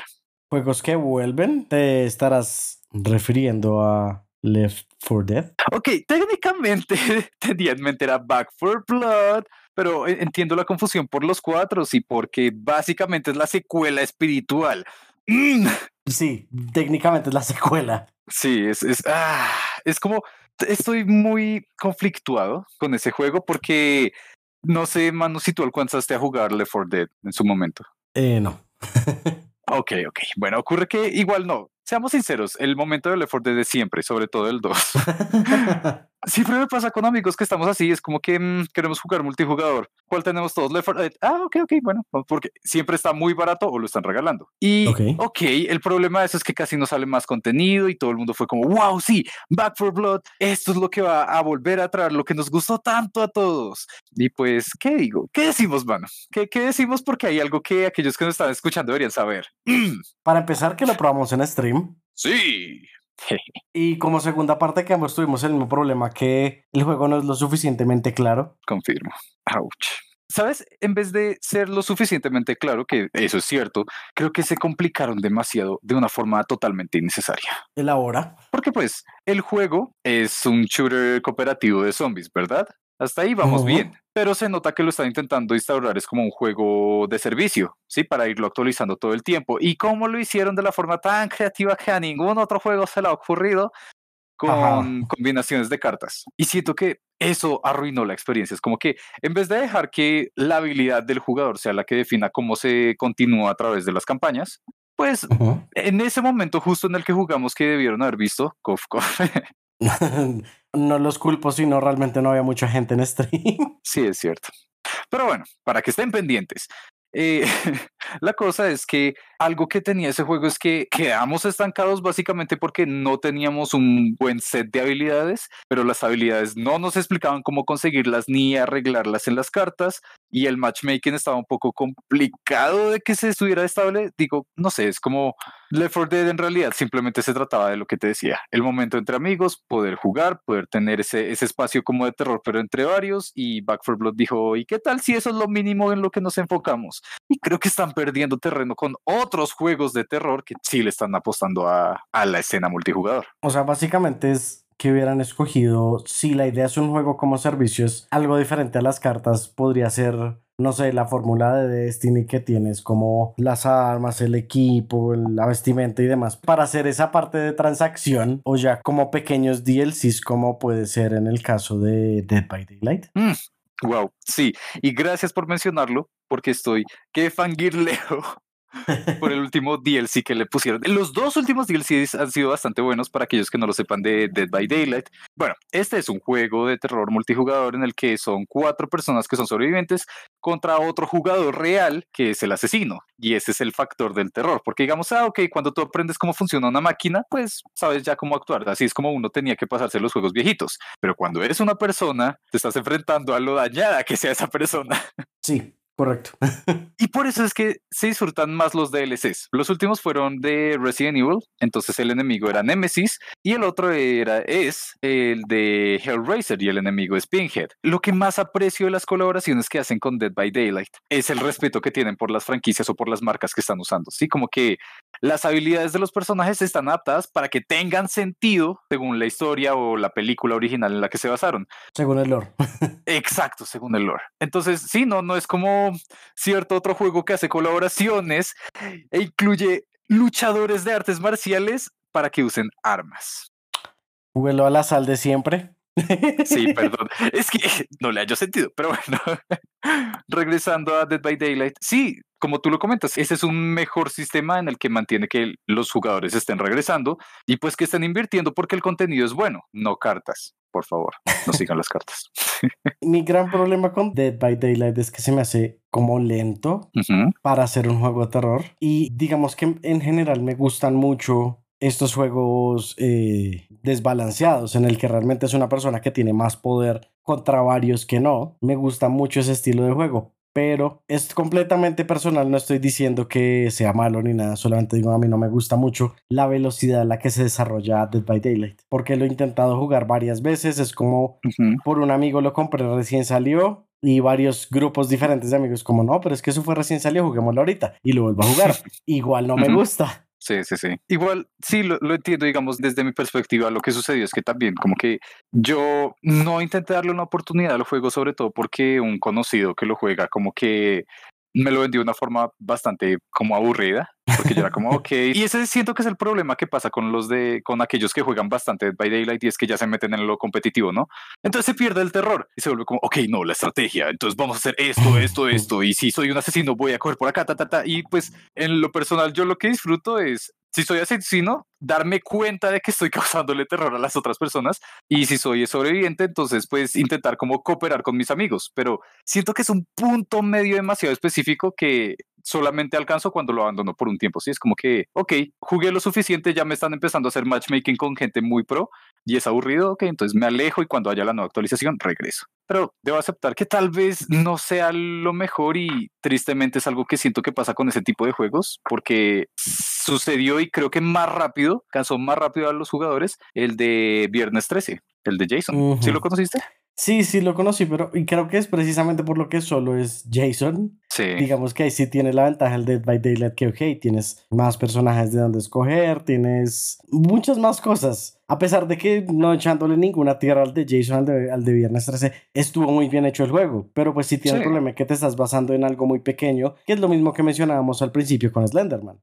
Juegos que vuelven, te estarás refiriendo a Left 4 Dead. Ok, técnicamente tenía en mente era Back for Blood, pero entiendo la confusión por los cuatro y porque básicamente es la secuela espiritual. Mm. Sí, técnicamente es la secuela. Sí, es, es, ah, es como, estoy muy conflictuado con ese juego porque no sé, Manu, si tú alcanzaste a jugar Left 4 Dead en su momento. Eh, no. Ok, ok. Bueno, ocurre que igual no. seamos sinceros, el momento del effort de siempre, sobre todo el 2. Siempre me pasa con amigos que estamos así, es como que mm, queremos jugar multijugador. ¿Cuál tenemos todos? Left 4 Dead. Ah, ok, ok, bueno, porque siempre está muy barato o lo están regalando. Y, ok, okay el problema de eso es que casi no sale más contenido y todo el mundo fue como, wow, sí, Back for Blood, esto es lo que va a volver a traer, lo que nos gustó tanto a todos. Y pues, ¿qué digo? ¿Qué decimos, mano? ¿Qué, qué decimos? Porque hay algo que aquellos que nos están escuchando deberían saber. Para empezar, que lo probamos en stream. Sí. Y como segunda parte que ambos tuvimos el mismo problema que el juego no es lo suficientemente claro. Confirmo. Ouch. ¿Sabes? En vez de ser lo suficientemente claro, que eso es cierto, creo que se complicaron demasiado de una forma totalmente innecesaria. ¿Elabora? Porque pues el juego es un shooter cooperativo de zombies, ¿verdad? Hasta ahí vamos bien, pero se nota que lo están intentando instaurar es como un juego de servicio, ¿sí? Para irlo actualizando todo el tiempo. Y cómo lo hicieron de la forma tan creativa que a ningún otro juego se le ha ocurrido con combinaciones de cartas. Y siento que eso arruinó la experiencia. Es como que en vez de dejar que la habilidad del jugador sea la que defina cómo se continúa a través de las campañas, pues en ese momento justo en el que jugamos que debieron haber visto, Kof, no los culpo, sino realmente no había mucha gente en stream. Sí, es cierto. Pero bueno, para que estén pendientes. Eh, la cosa es que algo que tenía ese juego es que quedamos estancados básicamente porque no teníamos un buen set de habilidades, pero las habilidades no nos explicaban cómo conseguirlas ni arreglarlas en las cartas y el matchmaking estaba un poco complicado de que se estuviera estable. Digo, no sé, es como Left 4 Dead en realidad simplemente se trataba de lo que te decía, el momento entre amigos, poder jugar, poder tener ese, ese espacio como de terror, pero entre varios y Back 4 Blood dijo, ¿y qué tal si eso es lo mínimo en lo que nos enfocamos? Y creo que están perdiendo terreno con otros juegos de terror que sí le están apostando a, a la escena multijugador. O sea, básicamente es que hubieran escogido, si la idea es un juego como servicio, es algo diferente a las cartas, podría ser, no sé, la fórmula de Destiny que tienes, como las armas, el equipo, la vestimenta y demás, para hacer esa parte de transacción, o ya como pequeños DLCs, como puede ser en el caso de Dead by Daylight. wow, mm, sí, y gracias por mencionarlo, porque estoy que fangirleo por el último DLC que le pusieron. Los dos últimos DLCs han sido bastante buenos para aquellos que no lo sepan de Dead by Daylight. Bueno, este es un juego de terror multijugador en el que son cuatro personas que son sobrevivientes contra otro jugador real que es el asesino. Y ese es el factor del terror, porque digamos, ah, ok, cuando tú aprendes cómo funciona una máquina, pues sabes ya cómo actuar. Así es como uno tenía que pasarse los juegos viejitos. Pero cuando eres una persona, te estás enfrentando a lo dañada que sea esa persona. Sí. Correcto. y por eso es que se disfrutan más los DLCs. Los últimos fueron de Resident Evil, entonces el enemigo era Nemesis y el otro era es el de Hellraiser y el enemigo es Pinhead. Lo que más aprecio de las colaboraciones que hacen con Dead by Daylight es el respeto que tienen por las franquicias o por las marcas que están usando. Sí, como que las habilidades de los personajes están adaptadas para que tengan sentido según la historia o la película original en la que se basaron. Según el lore. Exacto, según el lore. Entonces, sí, no, no es como cierto otro juego que hace colaboraciones e incluye luchadores de artes marciales para que usen armas. Vuelo a la sal de siempre. Sí, perdón. Es que no le hallo sentido, pero bueno. Regresando a Dead by Daylight. Sí, como tú lo comentas, ese es un mejor sistema en el que mantiene que los jugadores estén regresando y pues que estén invirtiendo porque el contenido es bueno, no cartas. Por favor, no sigan las cartas. Mi gran problema con Dead by Daylight es que se me hace como lento para hacer un juego de terror y digamos que en general me gustan mucho estos juegos eh, desbalanceados en el que realmente es una persona que tiene más poder contra varios que no. Me gusta mucho ese estilo de juego, pero es completamente personal, no estoy diciendo que sea malo ni nada, solamente digo a mí no me gusta mucho la velocidad a la que se desarrolla Dead by Daylight, porque lo he intentado jugar varias veces, es como por un amigo lo compré recién salió y varios grupos diferentes de amigos como no, pero es que eso fue recién salió, juguémoslo ahorita y lo vuelvo a jugar. Igual no me gusta. Sí, sí, sí. Igual, sí, lo, entiendo, digamos, desde mi perspectiva, lo que sucedió es que también como que yo no intenté darle una oportunidad al juego, sobre todo porque un conocido que lo juega como que me lo vendió de una forma bastante como aburrida, porque yo era como, ok, y ese siento que es el problema que pasa con los de, con aquellos que juegan bastante Dead by Daylight y es que ya se meten en lo competitivo, ¿no? Entonces se pierde el terror y se vuelve como, ok, no, la estrategia, entonces vamos a hacer esto, esto, esto, y si soy un asesino voy a coger por acá, ta, ta, ta, y pues en lo personal yo lo que disfruto es si soy asesino, darme cuenta de que estoy causándole terror a las otras personas y si soy sobreviviente, entonces pues intentar como cooperar con mis amigos, pero siento que es un punto medio demasiado específico que solamente alcanzo cuando lo abandono por un tiempo. Sí, es como que, ok, jugué lo suficiente, ya me están empezando a hacer matchmaking con gente muy pro y es aburrido, ok, entonces me alejo y cuando haya la nueva actualización regreso. Pero debo aceptar que tal vez no sea lo mejor y tristemente es algo que siento que pasa con ese tipo de juegos porque sucedió y creo que más rápido, cansó más rápido a los jugadores el de Viernes 13, el de Jason. ¿Sí lo conociste? Sí, sí lo conocí, pero y creo que es precisamente por lo que solo es Jason. Sí. Digamos que ahí sí tiene la ventaja el Dead by Daylight que, ok, tienes más personajes de donde escoger, tienes muchas más cosas. A pesar de que no echándole ninguna tierra al de Jason, al de, al de Viernes 13, estuvo muy bien hecho el juego. Pero pues sí tiene el problema que te estás basando en algo muy pequeño, que es lo mismo que mencionábamos al principio con Slenderman.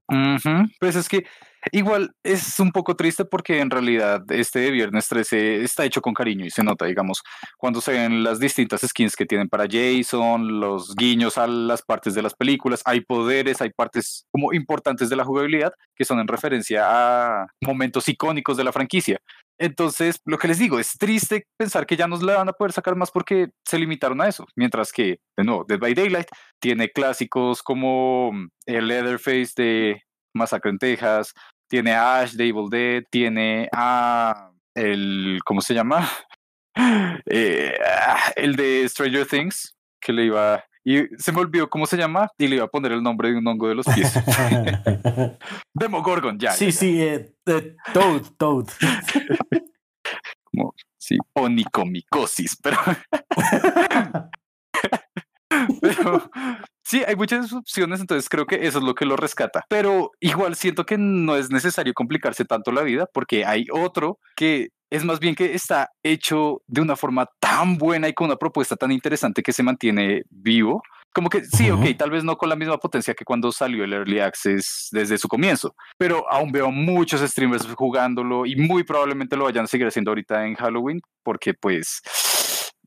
Pues es que igual es un poco triste porque en realidad este de Viernes 13 está hecho con cariño y se nota, digamos, cuando se ven las distintas skins que tienen para Jason, los guiños a las partes de las películas, hay poderes, hay partes como importantes de la jugabilidad que son en referencia a momentos icónicos de la franquicia. Entonces, lo que les digo, es triste pensar que ya nos la van a poder sacar más porque se limitaron a eso. Mientras que, de nuevo, Dead by Daylight tiene clásicos como el Leatherface de Masacre en Texas, tiene a Ash de Evil Dead, tiene a el, ¿cómo se llama? Eh, ah, el de Stranger Things, que le iba... Y se me olvidó cómo se llama y le iba a poner el nombre de un hongo de los pies. Demogorgon, ya. Sí, sí, eh, eh, Toad, Toad. Como, sí, onicomicosis, pero... pero sí, hay muchas opciones, entonces creo que eso es lo que lo rescata. Pero igual siento que no es necesario complicarse tanto la vida porque hay otro que es más bien que está hecho de una forma tan buena y con una propuesta tan interesante que se mantiene vivo. Como que sí, ok, tal vez no con la misma potencia que cuando salió el Early Access desde su comienzo, pero aún veo muchos streamers jugándolo y muy probablemente lo vayan a seguir haciendo ahorita en Halloween porque pues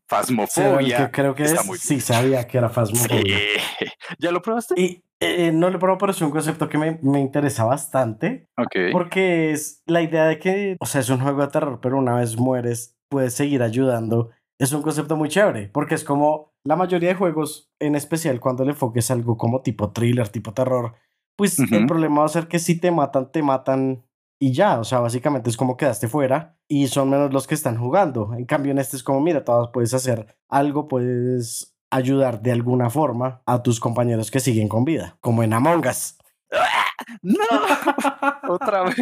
Fasmofobia. creo que es, sí, sabía que era Fasmofobia. ¿Ya lo probaste? Y eh, no lo probé, pero es un concepto que me, me interesa bastante. Ok. Porque es la idea de que, o sea, es un juego de terror, pero una vez mueres, puedes seguir ayudando. Es un concepto muy chévere, porque es como la mayoría de juegos, en especial cuando le enfoques algo como tipo thriller, tipo terror, pues el problema va a ser que si te matan, te matan y ya, o sea, básicamente es como quedaste fuera y son menos los que están jugando. En cambio, en este es como, mira, todos puedes hacer algo, puedes ayudar de alguna forma a tus compañeros que siguen con vida, como en Among Us. No, otra vez.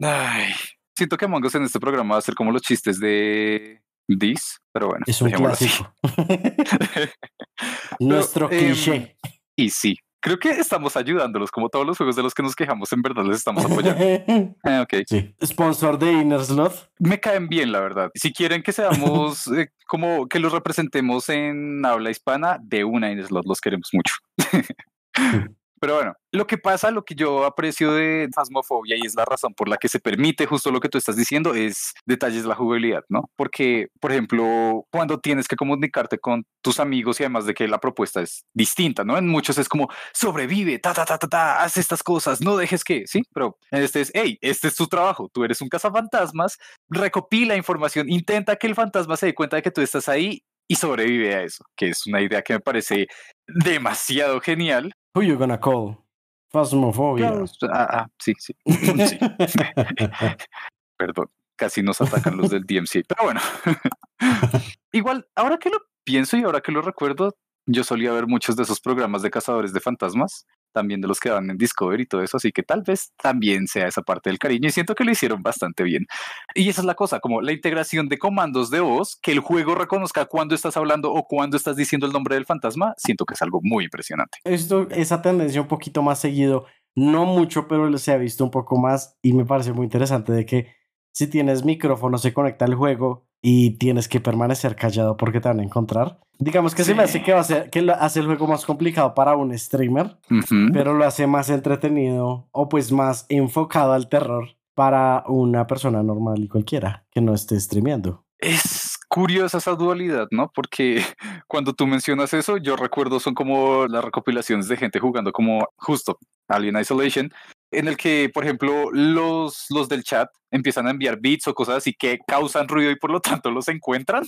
Ay, siento que Among Us en este programa va a ser como los chistes de This, pero bueno. Es un clásico. Nuestro em, cliché. y sí, creo que estamos ayudándolos, como todos los juegos de los que nos quejamos, en verdad les estamos apoyando. ah, okay. sí. Sponsor de Inner Slot. Me caen bien, la verdad. Si quieren que seamos eh, como que los representemos en habla hispana, de una Inner Slot los queremos mucho. Pero bueno, lo que pasa, lo que yo aprecio de Phasmophobia y es la razón por la que se permite justo lo que tú estás diciendo es detalles de la jugabilidad, ¿no? Porque, por ejemplo, cuando tienes que comunicarte con tus amigos y además de que la propuesta es distinta, ¿no? En muchos es como sobrevive, ta, ta, ta, ta, ta, haz estas cosas, no dejes que, sí, pero en este es, hey, este es tu trabajo, tú eres un cazafantasmas, recopila información, intenta que el fantasma se dé cuenta de que tú estás ahí y sobrevive a eso, que es una idea que me parece demasiado genial Who you gonna call? Phasmophobia. ah, ah, sí, sí. Perdón, casi nos atacan los del DMC. Pero bueno, igual, ahora que lo pienso y ahora que lo recuerdo, yo solía ver muchos de esos programas de cazadores de fantasmas también de los que dan en Discovery y todo eso, así que tal vez también sea esa parte del cariño y siento que lo hicieron bastante bien. Y esa es la cosa, como la integración de comandos de voz, que el juego reconozca cuando estás hablando o cuando estás diciendo el nombre del fantasma, siento que es algo muy impresionante. Esto, esa tendencia un poquito más seguido, no mucho, pero se ha visto un poco más y me parece muy interesante de que si tienes micrófono se conecta al juego y tienes que permanecer callado porque te van a encontrar. Digamos que se me hace que, va a ser, que hace el juego más complicado para un streamer, pero lo hace más entretenido o pues más enfocado al terror para una persona normal y cualquiera que no esté streameando. Es curiosa esa dualidad, ¿no? Porque cuando tú mencionas eso, yo recuerdo son como las recopilaciones de gente jugando como justo Alien Isolation, en el que, por ejemplo, los, los del chat empiezan a enviar bits o cosas así que causan ruido y por lo tanto los encuentran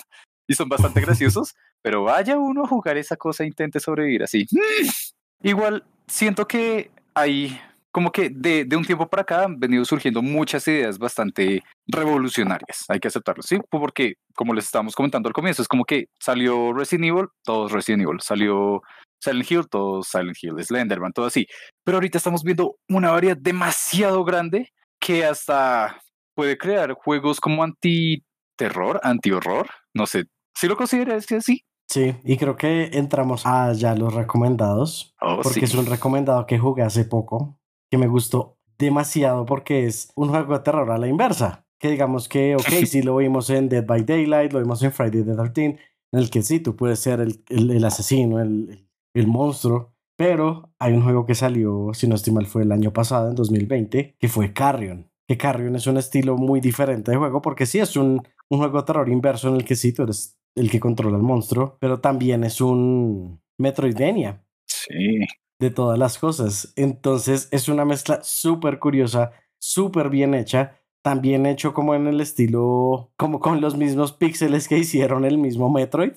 y son bastante graciosos, pero vaya uno a jugar esa cosa e intente sobrevivir así. Igual, siento que hay como que de, de, un tiempo para acá han venido surgiendo muchas ideas bastante revolucionarias, hay que aceptarlo, ¿sí? Porque, como les estábamos comentando al comienzo, es como que salió Resident Evil, todos Resident Evil, salió Silent Hill, todos Silent Hill, Slenderman, todo así. Pero ahorita estamos viendo una variedad demasiado grande que hasta puede crear juegos como anti-terror, anti-horror, no sé, si lo consideras así. Sí, y creo que entramos a ya los recomendados, Oh, porque sí. es un recomendado que jugué hace poco, que me gustó demasiado porque es un juego de terror a la inversa. Que digamos que, ok, sí lo vimos en Dead by Daylight, lo vimos en Friday the 13 en el que sí, tú puedes ser el, el, el asesino, el, el monstruo, pero hay un juego que salió, si no estoy mal, fue el año pasado, en 2020, que fue Carrion. Que Carrion es un estilo muy diferente de juego porque sí es un, un juego de terror inverso en el que sí, tú eres el que controla el monstruo, pero también es un Metroidvania Sí. de todas las cosas. Entonces es una mezcla súper curiosa, súper bien hecha, también hecho como en el estilo, como con los mismos píxeles que hicieron el mismo Metroid.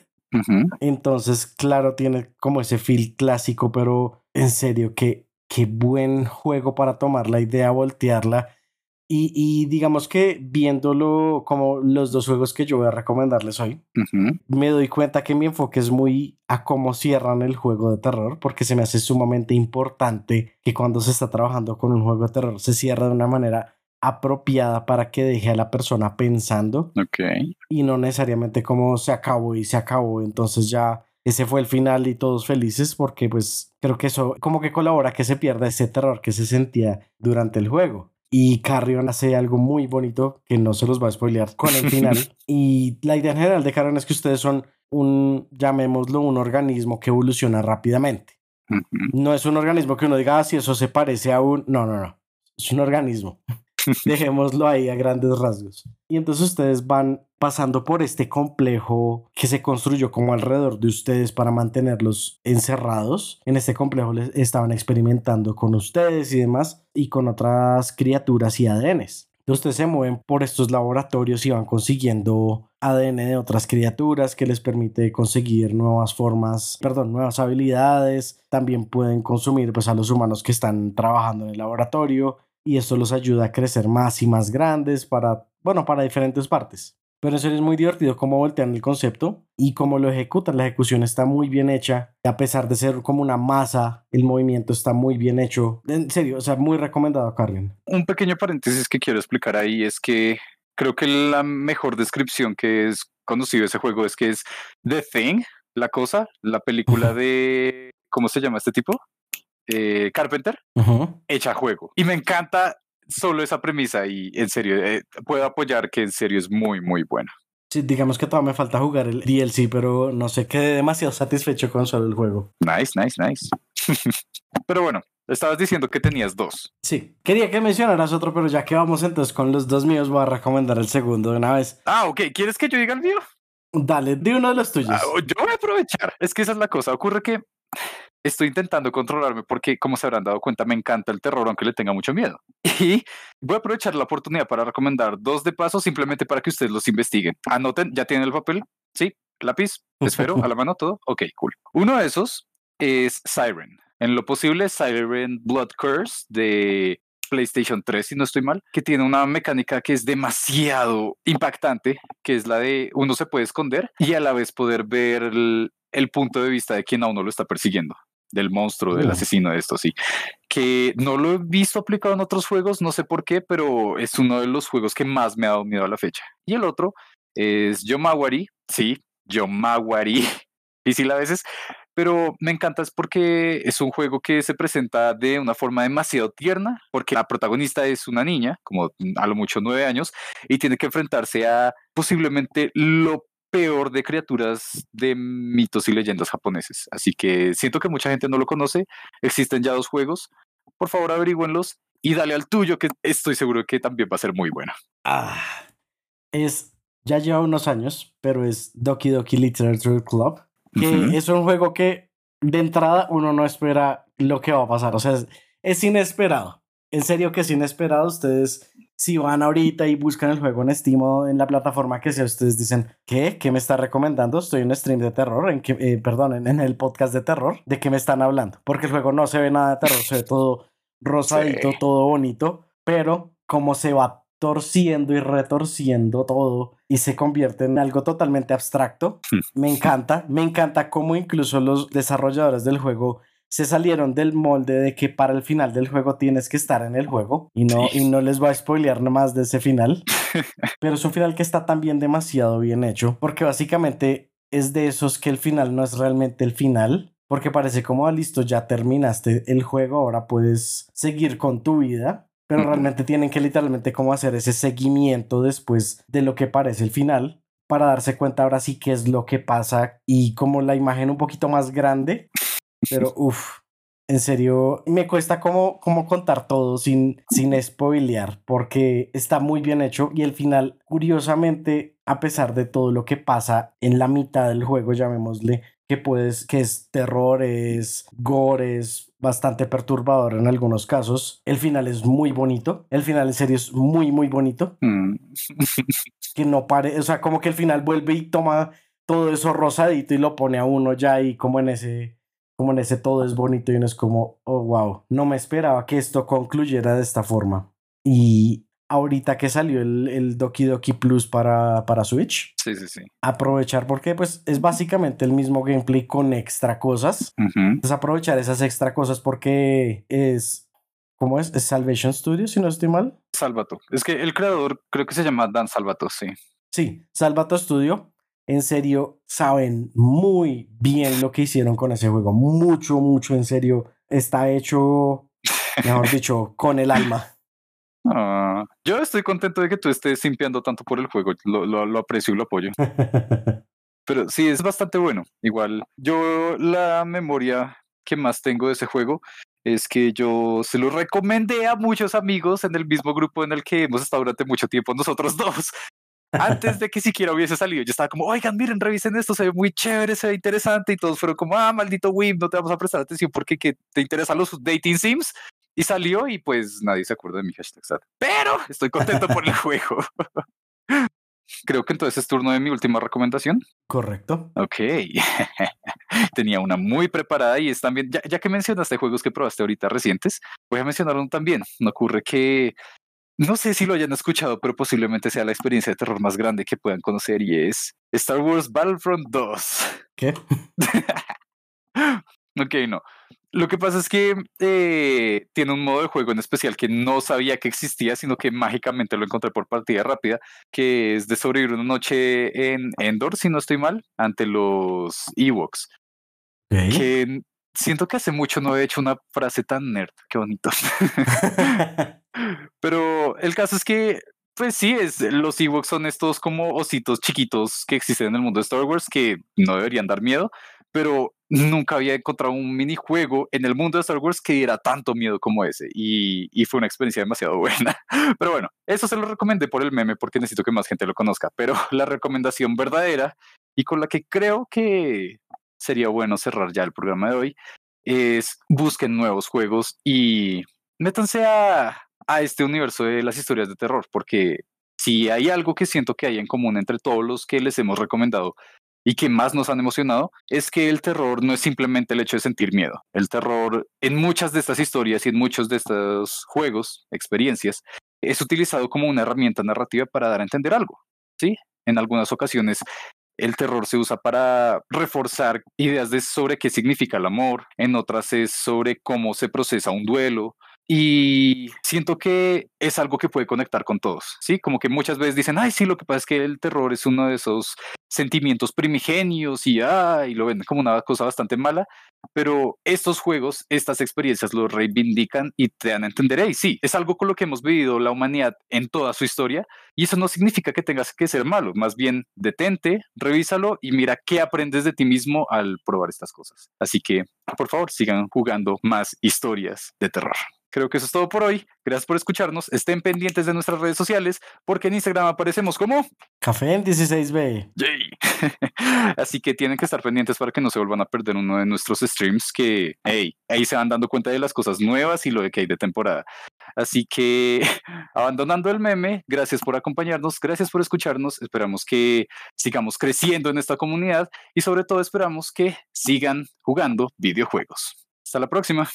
Entonces, claro, tiene como ese feel clásico, pero en serio, qué, qué buen juego para tomar la idea, voltearla. Y, y digamos que viéndolo como los dos juegos que yo voy a recomendarles hoy, me doy cuenta que mi enfoque es muy a cómo cierran el juego de terror, porque se me hace sumamente importante que cuando se está trabajando con un juego de terror se cierra de una manera apropiada para que deje a la persona pensando y no necesariamente como se acabó y se acabó, entonces ya ese fue el final y todos felices porque pues creo que eso como que colabora que se pierda ese terror que se sentía durante el juego. Y Carrion hace algo muy bonito que no se los va a spoilear con el final. y la idea en general de Carrion es que ustedes son un, llamémoslo, un organismo que evoluciona rápidamente. No es un organismo que uno diga, ah, si eso se parece a un... No, no, no. Es un organismo. Dejémoslo ahí a grandes rasgos. Y entonces ustedes van pasando por este complejo que se construyó como alrededor de ustedes para mantenerlos encerrados. En este complejo les estaban experimentando con ustedes y demás y con otras criaturas y ADNs. Entonces ustedes se mueven por estos laboratorios y van consiguiendo ADN de otras criaturas que les permite conseguir nuevas formas, perdón, nuevas habilidades. También pueden consumir pues a los humanos que están trabajando en el laboratorio y esto los ayuda a crecer más y más grandes para, bueno, para diferentes partes. Pero serio es muy divertido cómo voltean el concepto y cómo lo ejecutan. La ejecución está muy bien hecha. A pesar de ser como una masa, el movimiento está muy bien hecho. En serio, o sea, muy recomendado, Carrion. Un pequeño paréntesis que quiero explicar ahí es que creo que la mejor descripción que es conocido ese juego es que es The Thing, la cosa, la película de, ¿cómo se llama este tipo? Eh, Carpenter, hecha juego. Y me encanta solo esa premisa y en serio, eh, puedo apoyar que en serio es muy, muy buena. Sí, digamos que todavía me falta jugar el DLC, pero no sé, quedé demasiado satisfecho con solo el juego. Nice, nice, nice. Pero bueno, estabas diciendo que tenías dos. Sí, quería que mencionaras otro, pero ya que vamos entonces con los dos míos, voy a recomendar el segundo de una vez. Ah, ok. ¿Quieres que yo diga el mío? Dale, de uno de los tuyos. Ah, yo voy a aprovechar. Es que esa es la cosa. Ocurre que estoy intentando controlarme porque, como se habrán dado cuenta, me encanta el terror, aunque le tenga mucho miedo. Y voy a aprovechar la oportunidad para recomendar dos de paso simplemente para que ustedes los investiguen. Anoten, ya tienen el papel, sí, lápiz, esfero, a la mano, todo. Ok, cool. Uno de esos es Siren. En lo posible, Siren Blood Curse de PlayStation 3, si no estoy mal, que tiene una mecánica que es demasiado impactante, que es la de uno se puede esconder y a la vez poder ver el, el punto de vista de quien a uno lo está persiguiendo, del monstruo, del asesino de esto, sí. Que no lo he visto aplicado en otros juegos, no sé por qué, pero es uno de los juegos que más me ha dado miedo a la fecha. Y el otro es Yomawari, sí, Yomawari, difícil a veces, pero me encanta es porque es un juego que se presenta de una forma demasiado tierna, porque la protagonista es una niña, como a lo mucho nueve años, y tiene que enfrentarse a posiblemente lo peor de criaturas de mitos y leyendas japoneses. Así que siento que mucha gente no lo conoce, existen ya dos juegos, por favor averigüenlos y dale al tuyo, que estoy seguro que también va a ser muy bueno. Ah, es ya lleva unos años, pero es Doki Doki Literature Club, que es un juego que de entrada uno no espera lo que va a pasar, o sea, es, inesperado. En serio que es inesperado, ustedes si van ahorita y buscan el juego en Steam o en la plataforma que sea, ustedes dicen, ¿qué? ¿Qué me está recomendando? Estoy en un stream de terror, en que, eh, perdón, en, el podcast de terror, ¿de qué me están hablando? Porque el juego no se ve nada de terror, se ve todo rosadito, todo bonito, pero como se va torciendo y retorciendo todo y se convierte en algo totalmente abstracto. Me encanta, me encanta cómo incluso los desarrolladores del juego se salieron del molde de que para el final del juego tienes que estar en el juego y no, y no les voy a spoilear más de ese final. Pero es un final que está también demasiado bien hecho porque básicamente es de esos que el final no es realmente el final. Porque parece como, ah, listo, ya terminaste el juego, ahora puedes seguir con tu vida pero realmente tienen que literalmente como hacer ese seguimiento después de lo que parece el final para darse cuenta ahora sí qué es lo que pasa y como la imagen un poquito más grande, pero uff, en serio, me cuesta como, como contar todo sin, sin spoilear, porque está muy bien hecho y el final, curiosamente, a pesar de todo lo que pasa en la mitad del juego, llamémosle, que puedes, que es terror, es gore, es bastante perturbador en algunos casos. El final es muy bonito. El final en serio es muy, muy bonito. Mm. que no pare, o sea, como que el final vuelve y toma todo eso rosadito y lo pone a uno ya ahí como en ese, como en ese todo es bonito y uno es como, oh, wow, no me esperaba que esto concluyera de esta forma. Y ahorita que salió el, el Doki Doki Plus para, para Switch. Sí, sí, sí. Aprovechar porque pues es básicamente el mismo gameplay con extra cosas. Es aprovechar esas extra cosas porque es... ¿Cómo es? ¿Es Salvation Studio, si no estoy mal? Salvato. Es que el creador creo que se llama Dan Salvato, sí. Sí, Salvato Studio. En serio, saben muy bien lo que hicieron con ese juego. Mucho, mucho, en serio. Está hecho, mejor dicho, con el alma. Ah, yo estoy contento de que tú estés simpiando tanto por el juego. Lo, lo, aprecio y lo apoyo. Pero sí, es bastante bueno. Igual, yo la memoria que más tengo de ese juego es que yo se lo recomendé a muchos amigos en el mismo grupo en el que hemos estado durante mucho tiempo nosotros dos. Antes de que siquiera hubiese salido, yo estaba como, oigan, miren, revisen esto, se ve muy chévere, se ve interesante. Y todos fueron como, ah, maldito Wim, no te vamos a prestar atención porque que te interesan los dating sims. Y salió y pues nadie se acuerda de mi hashtag Pero estoy contento por el juego. Creo que entonces es turno de mi última recomendación. Correcto. Ok. Tenía una muy preparada y es también, ya, ya, que mencionaste juegos que probaste ahorita recientes, voy a mencionar uno también. Me ocurre que, no sé si lo hayan escuchado, pero posiblemente sea la experiencia de terror más grande que puedan conocer y es Star Wars Battlefront 2. ¿Qué? ok, no. Lo que pasa es que eh, tiene un modo de juego en especial que no sabía que existía, sino que mágicamente lo encontré por partida rápida, que es de sobrevivir una noche en Endor, si no estoy mal, ante los Ewoks. Que siento que hace mucho no he hecho una frase tan nerd, qué bonito. Pero el caso es que pues sí, es, los Ewoks son estos como ositos chiquitos que existen en el mundo de Star Wars que no deberían dar miedo, pero nunca había encontrado un minijuego en el mundo de Star Wars que diera tanto miedo como ese y, y, fue una experiencia demasiado buena. Pero bueno, eso se lo recomendé por el meme porque necesito que más gente lo conozca, pero la recomendación verdadera y con la que creo que sería bueno cerrar ya el programa de hoy es busquen nuevos juegos y métanse a, a este universo de las historias de terror, porque si hay algo que siento que hay en común entre todos los que les hemos recomendado y que más nos han emocionado, es que el terror no es simplemente el hecho de sentir miedo. El terror en muchas de estas historias y en muchos de estos juegos, experiencias, es utilizado como una herramienta narrativa para dar a entender algo. ¿sí? En algunas ocasiones el terror se usa para reforzar ideas de sobre qué significa el amor, en otras es sobre cómo se procesa un duelo, y siento que es algo que puede conectar con todos, ¿sí? Como que muchas veces dicen, ay, sí, lo que pasa es que el terror es uno de esos sentimientos primigenios y, ay, lo ven como una cosa bastante mala, pero estos juegos, estas experiencias lo reivindican y te dan a entender, hey, sí, es algo con lo que hemos vivido la humanidad en toda su historia y eso no significa que tengas que ser malo, más bien detente, revísalo y mira qué aprendes de ti mismo al probar estas cosas. Así que, por favor, sigan jugando más historias de terror. Creo que eso es todo por hoy. Gracias por escucharnos. Estén pendientes de nuestras redes sociales porque en Instagram aparecemos como Café en 16B. Yay. Así que tienen que estar pendientes para que no se vuelvan a perder uno de nuestros streams que hey, ahí se van dando cuenta de las cosas nuevas y lo de que hay de temporada. Así que abandonando el meme, gracias por acompañarnos, gracias por escucharnos. Esperamos que sigamos creciendo en esta comunidad y sobre todo esperamos que sigan jugando videojuegos. Hasta la próxima.